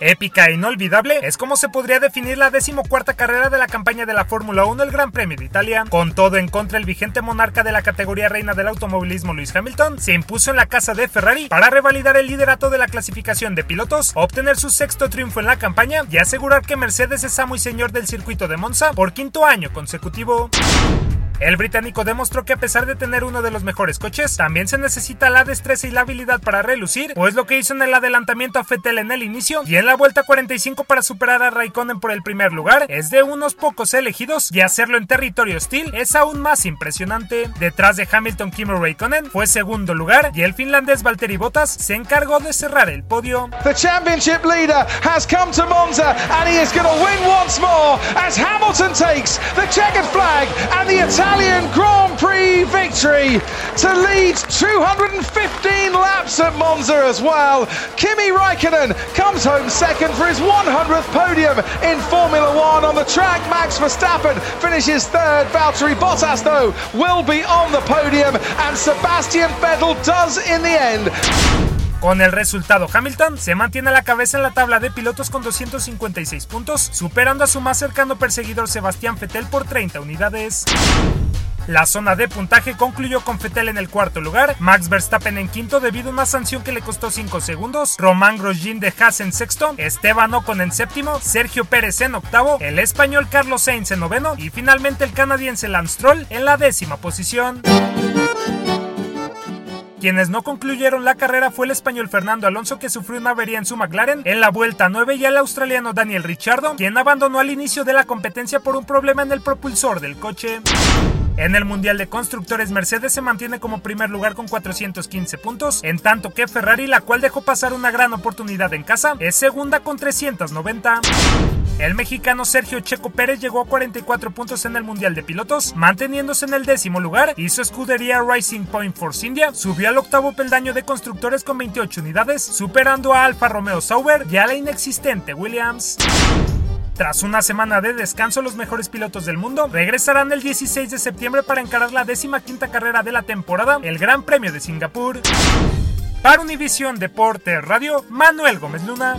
Épica e inolvidable es como se podría definir la decimocuarta carrera de la campaña de la Fórmula 1 el Gran Premio de Italia. Con todo en contra, el vigente monarca de la categoría reina del automovilismo Lewis Hamilton se impuso en la casa de Ferrari para revalidar el liderato de la clasificación de pilotos, obtener su sexto triunfo en la campaña y asegurar que Mercedes es amo y señor del circuito de Monza por quinto año consecutivo. El británico demostró que a pesar de tener uno de los mejores coches, también se necesita la destreza y la habilidad para relucir, pues lo que hizo en el adelantamiento a Fettel en el inicio y en la vuelta 45 para superar a Raikkonen por el primer lugar es de unos pocos elegidos y hacerlo en territorio hostil es aún más impresionante. Detrás de Hamilton, Kimi Raikkonen fue segundo lugar y el finlandés Valtteri Bottas se encargó de cerrar el podio. The championship leader has come to Monza and he is going to win once more as Hamilton takes the checkered flag and the Italian Grand Prix victory to lead 215 laps at Monza as well. Kimi Raikkonen comes home second for his 100th podium in Formula One on the track. Max Verstappen finishes third. Valtteri Bottas, though, will be on the podium, and Sebastian Vettel does in the end. Con el resultado, Hamilton se mantiene a la cabeza en la tabla de pilotos con 256 puntos, superando a su más cercano perseguidor Sebastián Vettel por 30 unidades. La zona de puntaje concluyó con Vettel en el cuarto lugar, Max Verstappen en quinto debido a una sanción que le costó 5 segundos, Román Grosjean de Haas en sexto, Esteban Ocon en séptimo, Sergio Pérez en octavo, el español Carlos Sainz en noveno y finalmente el canadiense Lance Stroll en la décima posición. Quienes no concluyeron la carrera fue el español Fernando Alonso que sufrió una avería en su McLaren en la vuelta 9 y el australiano Daniel Ricciardo, quien abandonó al inicio de la competencia por un problema en el propulsor del coche. En el Mundial de Constructores, Mercedes se mantiene como primer lugar con 415 puntos, en tanto que Ferrari, la cual dejó pasar una gran oportunidad en casa, es segunda con 390. El mexicano Sergio Checo Pérez llegó a 44 puntos en el Mundial de Pilotos, manteniéndose en el décimo lugar, y su escudería Racing Point Force India subió al octavo peldaño de constructores con 28 unidades, superando a Alfa Romeo Sauber y a la inexistente Williams. Tras una semana de descanso, los mejores pilotos del mundo regresarán el 16 de septiembre para encarar la décima quinta carrera de la temporada, el Gran Premio de Singapur. Para Univisión Deportes Radio, Manuel Gómez Luna.